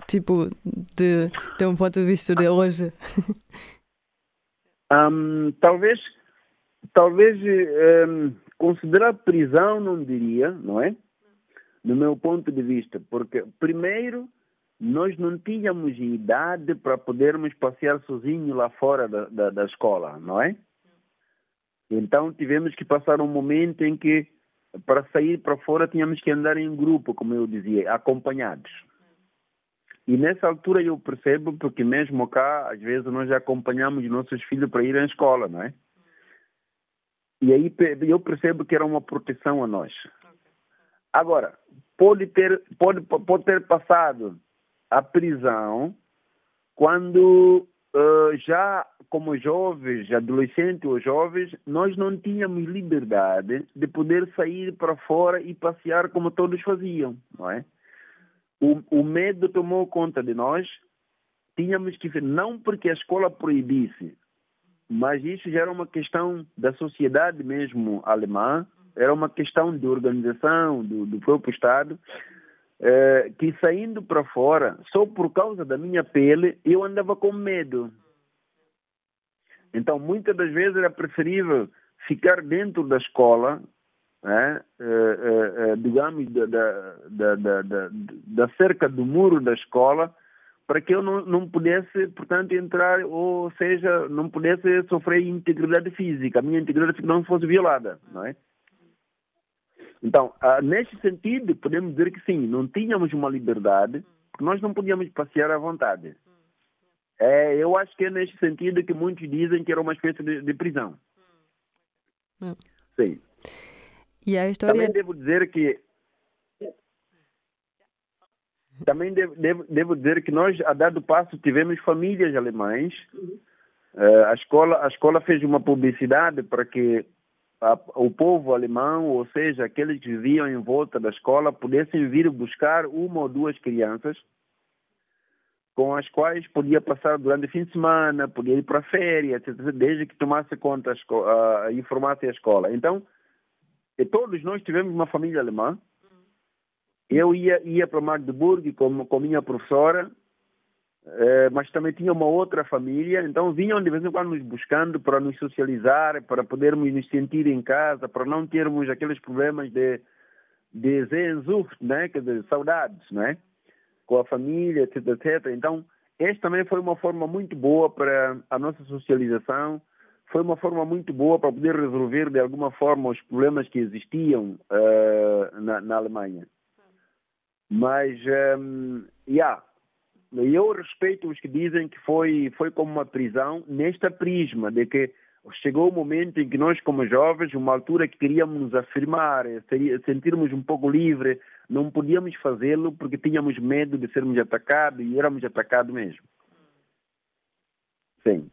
tipo, de, de um ponto de vista de hoje? (laughs) Um, talvez, talvez um, considerar prisão não diria, não é? No meu ponto de vista, porque primeiro nós não tínhamos idade para podermos passear sozinho lá fora da, da, da, escola, não é? Então tivemos que passar um momento em que para sair para fora tínhamos que andar em grupo, como eu dizia, acompanhados. E nessa altura eu percebo, porque mesmo cá, às vezes nós acompanhamos nossos filhos para ir à escola, não é? E aí eu percebo que era uma proteção a nós. Agora, pode ter, pode, pode ter passado a prisão quando uh, já como jovens, adolescentes ou jovens, nós não tínhamos liberdade de poder sair para fora e passear como todos faziam, não é? O, o medo tomou conta de nós, tínhamos que não porque a escola proibisse, mas isso já era uma questão da sociedade mesmo alemã, era uma questão de organização do, do próprio Estado, é, que saindo para fora, só por causa da minha pele, eu andava com medo. Então, muitas das vezes era preferível ficar dentro da escola, né, é, é, digamos, da, da, da, da, da cerca do muro da escola, para que eu não, não pudesse, portanto, entrar, ou seja, não pudesse sofrer integridade física, a minha integridade não fosse violada, não é? Então, ah, neste sentido, podemos dizer que sim, não tínhamos uma liberdade, porque nós não podíamos passear à vontade. É, eu acho que é neste sentido que muitos dizem que era uma espécie de, de prisão. Hum. Sim. E a história... Também devo dizer que também devo, devo, devo, dizer que nós, a dado passo, tivemos famílias alemães. Uh, a, escola, a escola fez uma publicidade para que o povo alemão, ou seja, aqueles que viviam em volta da escola, pudessem vir buscar uma ou duas crianças com as quais podia passar durante o fim de semana, podia ir para a férias, desde que tomasse conta, a, informasse a escola. Então, todos nós tivemos uma família alemã. Eu ia, ia para Magdeburg com, com minha professora, é, mas também tinha uma outra família, então vinham de vez em quando nos buscando para nos socializar, para podermos nos sentir em casa, para não termos aqueles problemas de, de Sehnsucht, né? Quer dizer, saudades, né? Com a família, etc, etc. Então, esta também foi uma forma muito boa para a nossa socialização, foi uma forma muito boa para poder resolver de alguma forma os problemas que existiam uh, na, na, Alemanha. Mas, um, yeah, eu respeito os que dizem que foi, foi como uma prisão, nesta prisma de que chegou o momento em que nós, como jovens, uma altura que queríamos nos afirmar, sentirmos um pouco livre, não podíamos fazê-lo porque tínhamos medo de sermos atacados e éramos atacados mesmo. Sim.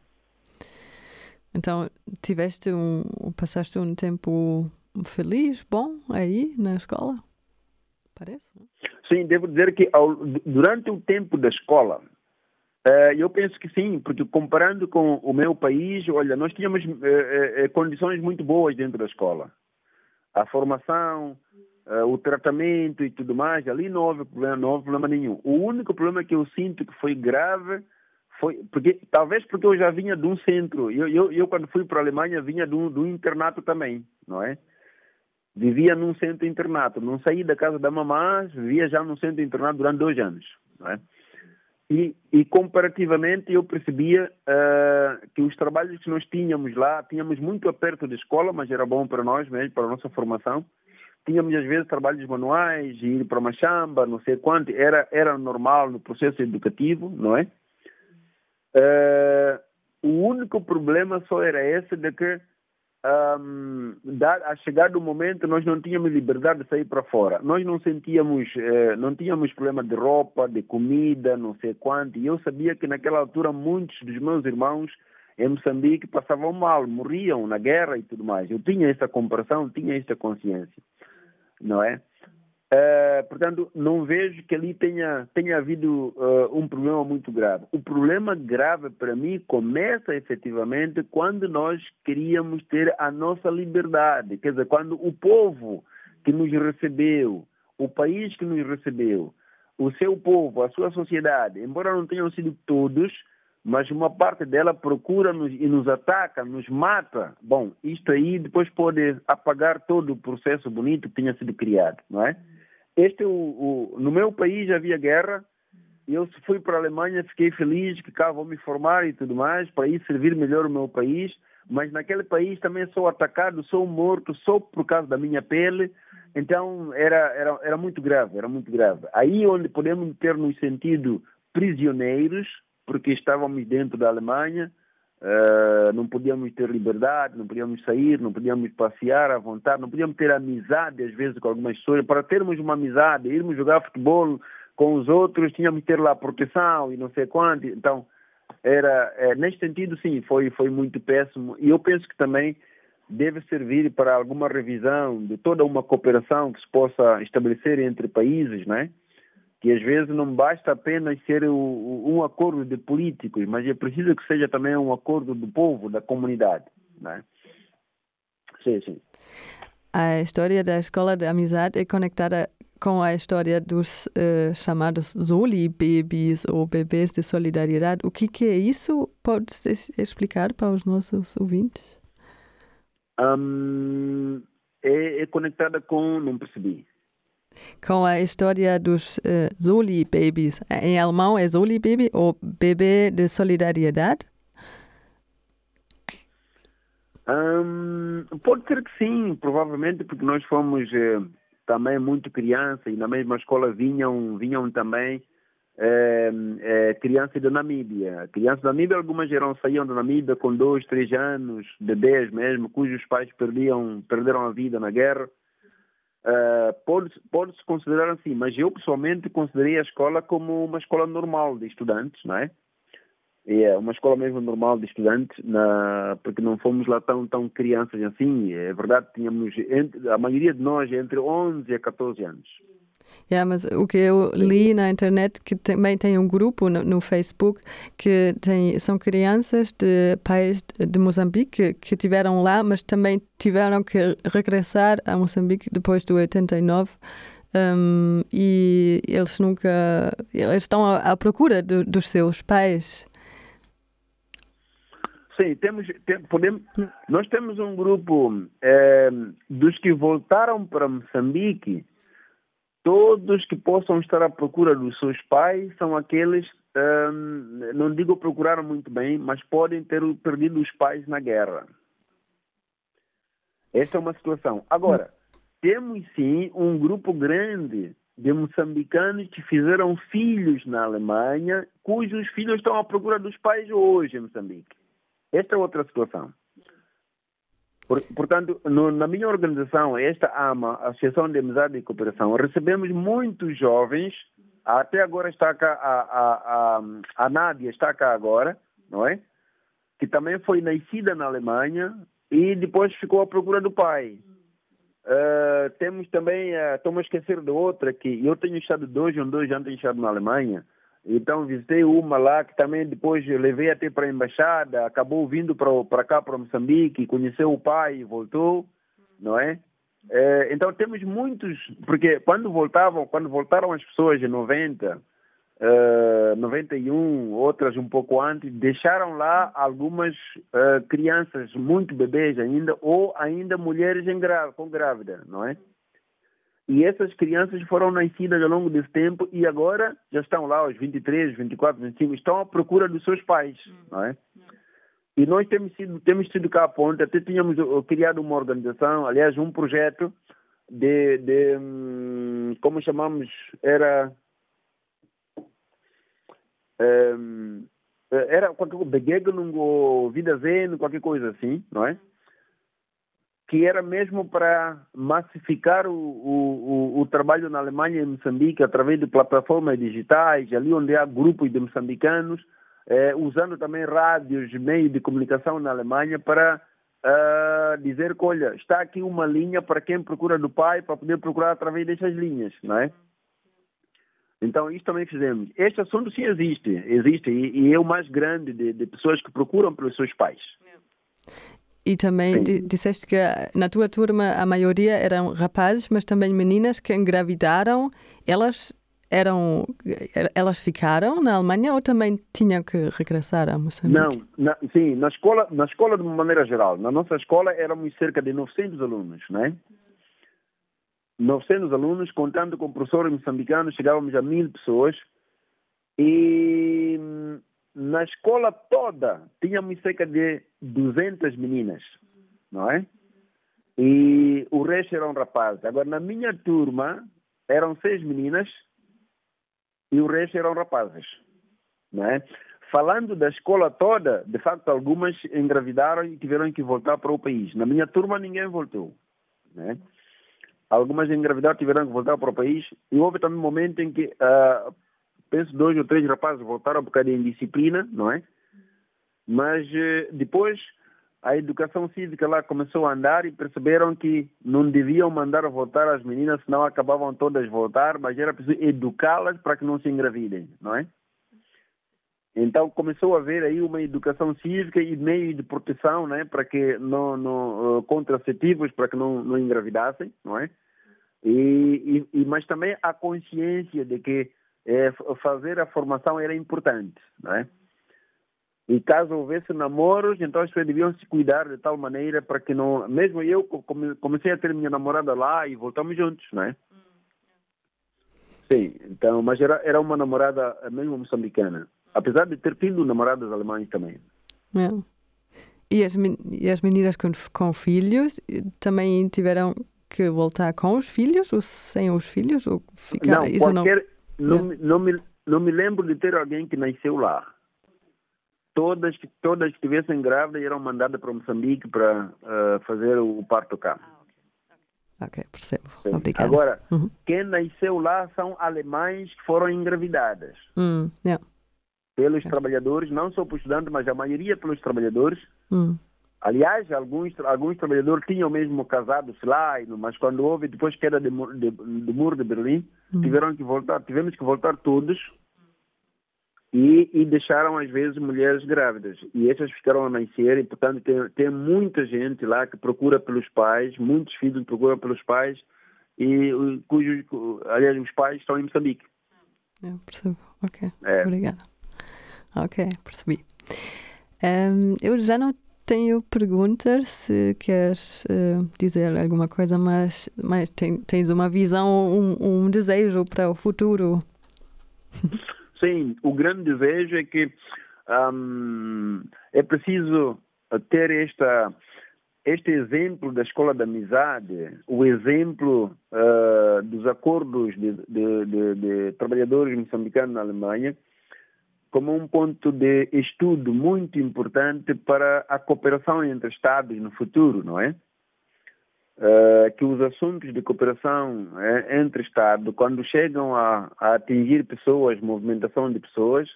Então, tiveste um, passaste um tempo feliz, bom aí na escola? Parece? Sim, devo dizer que ao, durante o tempo da escola, uh, eu penso que sim, porque comparando com o meu país, olha, nós tínhamos uh, uh, condições muito boas dentro da escola. A formação, o tratamento e tudo mais, ali não houve problema, não houve problema nenhum. O único problema que eu sinto que foi grave foi porque talvez porque eu já vinha de um centro. Eu, eu, eu quando fui para a Alemanha vinha de um, de um internato também, não é? Vivia num centro internato, não saí da casa da mamã, vivia já num centro internato durante dois anos. É? E, e, comparativamente eu percebia uh, que os trabalhos que nós tínhamos lá, tínhamos muito perto da escola, mas era bom para nós mesmo, para a nossa formação. Tínhamos às vezes trabalhos manuais, ir para uma chamba, não sei quanto, era, era normal no processo educativo, não é? Uh, o único problema só era esse de que um, dar, a chegar do momento nós não tínhamos liberdade de sair para fora. Nós não sentíamos, eh, não tínhamos problema de roupa, de comida, não sei quanto. E eu sabia que naquela altura muitos dos meus irmãos em Moçambique passavam mal, morriam na guerra e tudo mais. Eu tinha essa comparação, tinha essa consciência, não é? Uh, portanto, não vejo que ali tenha, tenha havido uh, um problema muito grave. O problema grave para mim começa efetivamente quando nós queríamos ter a nossa liberdade. Quer dizer, quando o povo que nos recebeu, o país que nos recebeu, o seu povo, a sua sociedade, embora não tenham sido todos, mas uma parte dela procura-nos e nos ataca, nos mata. Bom, isto aí depois pode apagar todo o processo bonito que tinha sido criado, não é? Este, o, o, no meu país havia guerra, eu fui para a Alemanha, fiquei feliz que cá vou me formar e tudo mais, para ir servir melhor o meu país, mas naquele país também sou atacado, sou morto só por causa da minha pele, então era, era, era muito grave, era muito grave. Aí onde podemos ter nos sentido prisioneiros, porque estávamos dentro da Alemanha, Uh, não podíamos ter liberdade, não podíamos sair, não podíamos passear à vontade, não podíamos ter amizade às vezes com algumas pessoas. Para termos uma amizade, irmos jogar futebol com os outros, tínhamos que ter lá proteção e não sei quanto. Então, era é, neste sentido, sim, foi, foi muito péssimo. E eu penso que também deve servir para alguma revisão de toda uma cooperação que se possa estabelecer entre países, né? Que às vezes não basta apenas ser um acordo de políticos, mas é preciso que seja também um acordo do povo, da comunidade. Né? Sim, sim. a história da escola de amizade é conectada com a história dos uh, chamados Soli-Babies ou bebês de solidariedade. O que, que é isso? Pode explicar para os nossos ouvintes? Um, é, é, conectada com. Não percebi. Com a história dos uh, Soli-Babies. Em alemão é Soli-Baby ou bebê de solidariedade? Um, pode ser que sim, provavelmente, porque nós fomos eh, também muito criança e na mesma escola vinham, vinham também eh, eh, crianças da Namíbia. Crianças da Namíbia, algumas eram, saíam da Namíbia com dois, três anos, bebês mesmo, cujos pais perdiam, perderam a vida na guerra. Uh, Pode-se pode considerar assim, mas eu pessoalmente considerei a escola como uma escola normal de estudantes, não é? é uma escola mesmo normal de estudantes, na, porque não fomos lá tão, tão crianças assim. É verdade, tínhamos, entre, a maioria de nós, entre 11 a 14 anos. Yeah, mas o que eu li na internet que também tem um grupo no, no Facebook que tem, são crianças de pais de Moçambique que tiveram lá, mas também tiveram que regressar a Moçambique depois do 89 um, e eles nunca eles estão à, à procura do, dos seus pais. Sim, temos, tem, podemos, nós temos um grupo é, dos que voltaram para Moçambique, todos que possam estar à procura dos seus pais são aqueles, é, não digo procuraram muito bem, mas podem ter perdido os pais na guerra. Essa é uma situação. Agora, temos sim um grupo grande de moçambicanos que fizeram filhos na Alemanha, cujos filhos estão à procura dos pais hoje em Moçambique. Esta é outra situação. Por, portanto, no, na minha organização, esta AMA, Associação de Amizade e Cooperação, recebemos muitos jovens, até agora está cá, a, a, a, a Nádia está cá agora, não é? Que também foi nascida na Alemanha e depois ficou à procura do pai. Uh, temos também, uh, estamos a esquecer de outra, que eu tenho estado dois ou dois anos estado na Alemanha, então visitei uma lá que também depois levei até para a embaixada, acabou vindo para cá, para Moçambique, conheceu o pai e voltou, não é? é? Então temos muitos, porque quando voltavam, quando voltaram as pessoas em 90, uh, 91, outras um pouco antes, deixaram lá algumas uh, crianças, muito bebês ainda, ou ainda mulheres em com grávida, não é? E essas crianças foram nascidas ao longo desse tempo e agora já estão lá aos 23, 24, 25, estão à procura dos seus pais, hum. não é? E nós temos sido, temos sido cá a ponte, até tínhamos criado uma organização, aliás, um projeto de, de hum, como chamamos, era um, era qualquer coisa, Begegnung ou Vida Zen, qualquer coisa assim, não é? Que era mesmo para massificar o, o, o, trabalho na Alemanha e Moçambique através de plataformas digitais, ali onde há grupos de moçambicanos, eh, usando também rádios, meios de comunicação na Alemanha para uh, dizer que, olha, está aqui uma linha para quem procura do pai, para poder procurar através dessas linhas, não é? Então, isso também fizemos. Este assunto sim existe, existe, e, e é o mais grande de, de pessoas que procuram pelos seus pais. E também disseste que na tua turma a maioria eram rapazes, mas também meninas que engravidaram. Elas eram elas ficaram na Alemanha ou também tinham que regressar a Moçambique? Não, na, sim, na escola, na escola de uma maneira geral. Na nossa escola éramos cerca de 900 alunos, não é? 900 alunos, contando com professores moçambicanos, chegávamos a mil pessoas. E na escola toda tínhamos cerca de 200 meninas, não é? E o resto eram rapazes. Agora, na minha turma, eram seis meninas e o resto eram rapazes, não é? Falando da escola toda, de facto, algumas engravidaram e tiveram que voltar para o país. Na minha turma, ninguém voltou, né? Algumas engravidaram tiveram que voltar para o país e houve também um momento em que uh, penso dois ou três rapazes voltaram por causa de indisciplina, não é? Mas eh, depois a educação cívica lá começou a andar e perceberam que não deviam mandar voltar as meninas, senão acabavam todas voltar, mas era preciso educá-las para que não se engravidem, não é? Então começou a haver aí uma educação cívica e meio de proteção, né, para que não, não uh, contraceptivos para que não, não engravidassem, não é? E, e, mas também a consciência de que é, fazer a formação era importante, não é? E caso houvesse namoros, então as pessoas deviam se cuidar de tal maneira para que não. Mesmo eu comecei a ter minha namorada lá e voltamos juntos, não é? Sim, então, mas era, era uma namorada mesmo moçambicana. Apesar de ter tido namoradas alemães também. É. E, as, e as meninas com, com filhos também tiveram que voltar com os filhos ou sem os filhos? Ou ficar, não, isso qualquer, não... Não, não, me, não me lembro de ter alguém que nasceu lá. Todas, todas que estivessem grávidas eram mandadas para Moçambique para uh, fazer o parto cá. Ok, percebo. Sim. Obrigada. Agora, uhum. quem nasceu lá são alemães que foram engravidadas. Hum, yeah. Pelos okay. trabalhadores, não só por estudantes, mas a maioria pelos trabalhadores. Hum. Aliás, alguns, alguns trabalhadores tinham mesmo casados lá, mas quando houve depois queda de, de, do muro de Berlim, hum. tiveram que voltar, tivemos que voltar todos e, e, deixaram às vezes mulheres grávidas. E essas ficaram a nascer e portanto tem, tem muita gente lá que procura pelos pais muitos filhos procuram pelos pais e cujos aliás os pais estão em Moçambique. Eu percebo. Ok. É. obrigada. Ok percebi. Um, eu já não tenho perguntas se queres uh, dizer alguma coisa mas mas tem, tens uma visão um, um desejo para o futuro? (laughs) Sim, o grande desejo é que um, é preciso ter esta, este exemplo da escola da amizade, o exemplo uh, dos acordos de, de, de, de, trabalhadores moçambicanos na Alemanha, como um ponto de estudo muito importante para a cooperação entre Estados no futuro, não é? Uh, que os assuntos de cooperação é, entre Estados, quando chegam a, a, atingir pessoas, movimentação de pessoas,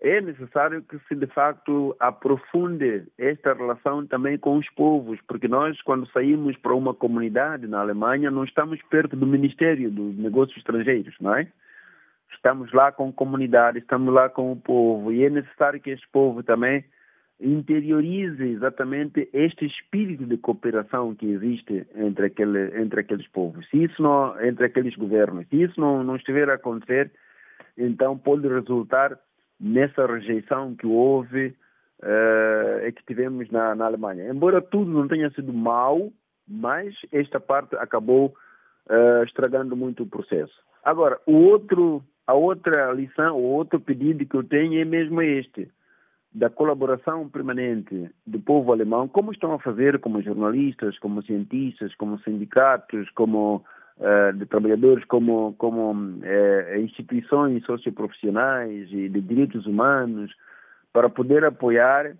é necessário que se de facto aprofunde esta relação também com os povos, porque nós, quando saímos para uma comunidade na Alemanha, não estamos perto do Ministério dos Negócios Estrangeiros, não é? Estamos lá com comunidade, estamos lá com o povo, e é necessário que esse povo também interiorize exatamente este espírito de cooperação que existe entre, aquele, entre aqueles povos. Se isso não, entre aqueles governos, se isso não, não estiver a acontecer, então pode resultar nessa rejeição que houve uh, e que tivemos na, na Alemanha. Embora tudo não tenha sido mal, mas esta parte acabou uh, estragando muito o processo. Agora, o outro, a outra lição, o outro pedido que eu tenho é mesmo este da colaboração permanente do povo alemão, como estão a fazer como jornalistas, como cientistas, como sindicatos, como uh, de trabalhadores, como, como uh, instituições socioprofissionais e de direitos humanos, para poder apoiar,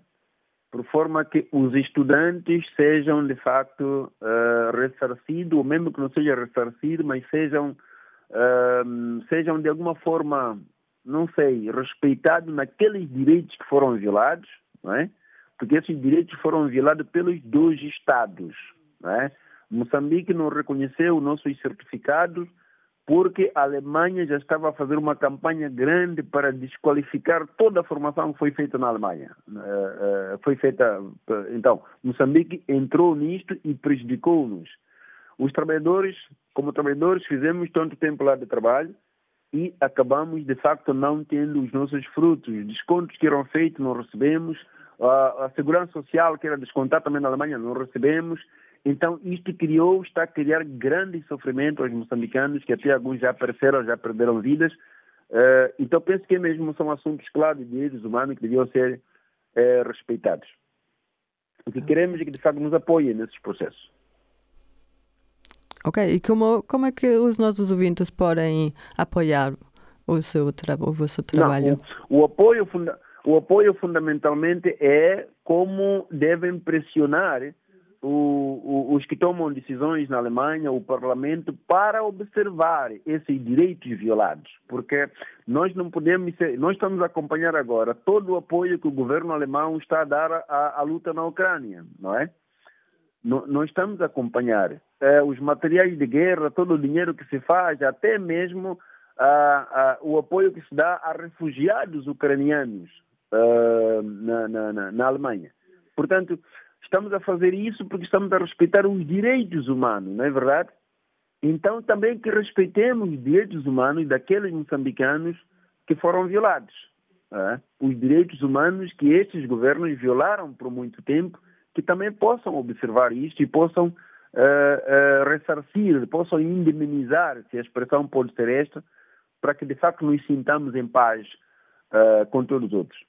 por forma que os estudantes sejam de facto uh, ressarcidos, ou mesmo que não seja ressarcido, mas sejam, sejam de alguma forma não sei, respeitado naqueles direitos que foram violados, não é? porque esses direitos foram violados pelos dois Estados. Não é? Moçambique não reconheceu nossos certificados porque a Alemanha já estava a fazer uma campanha grande para desqualificar toda a formação que foi feita na Alemanha. Foi feita, então, Moçambique entrou nisto e prejudicou-nos. Os trabalhadores, como trabalhadores, fizemos tanto tempo lá de trabalho, e acabamos, de facto, não tendo os nossos frutos. Os descontos que eram feitos não recebemos, a, a segurança social que era descontada também na Alemanha não recebemos. Então, isto criou, está a criar grande sofrimento aos moçambicanos, que até alguns já apareceram, já perderam vidas. Uh, então, penso que mesmo são assuntos claros de direitos humanos que deviam ser uh, respeitados. O que queremos é que, de facto, nos apoiem nesses processos. Ok, e como, como é que os nossos ouvintes podem apoiar o seu, tra o seu trabalho? Não, o, o, apoio o apoio fundamentalmente é como devem pressionar o, o, os que tomam decisões na Alemanha, o parlamento, para observar esses direitos violados. Porque nós não podemos ser, nós estamos a acompanhar agora todo o apoio que o governo alemão está a dar à, à luta na Ucrânia, não é? Não, estamos a acompanhar eh, os materiais de guerra, todo o dinheiro que se faz, até mesmo ah, ah, o apoio que se dá a refugiados ucranianos uh, na, na, na Alemanha. Portanto, estamos a fazer isso porque estamos a respeitar os direitos humanos, não é verdade? Então, também que respeitemos os direitos humanos daqueles moçambicanos que foram violados. É? Os direitos humanos que estes governos violaram por muito tempo, que também possam observar isto e possam ressarcir, possam indemnizar, se a expressão pode ser esta, para que de facto nos sintamos em paz uh, com todos os outros.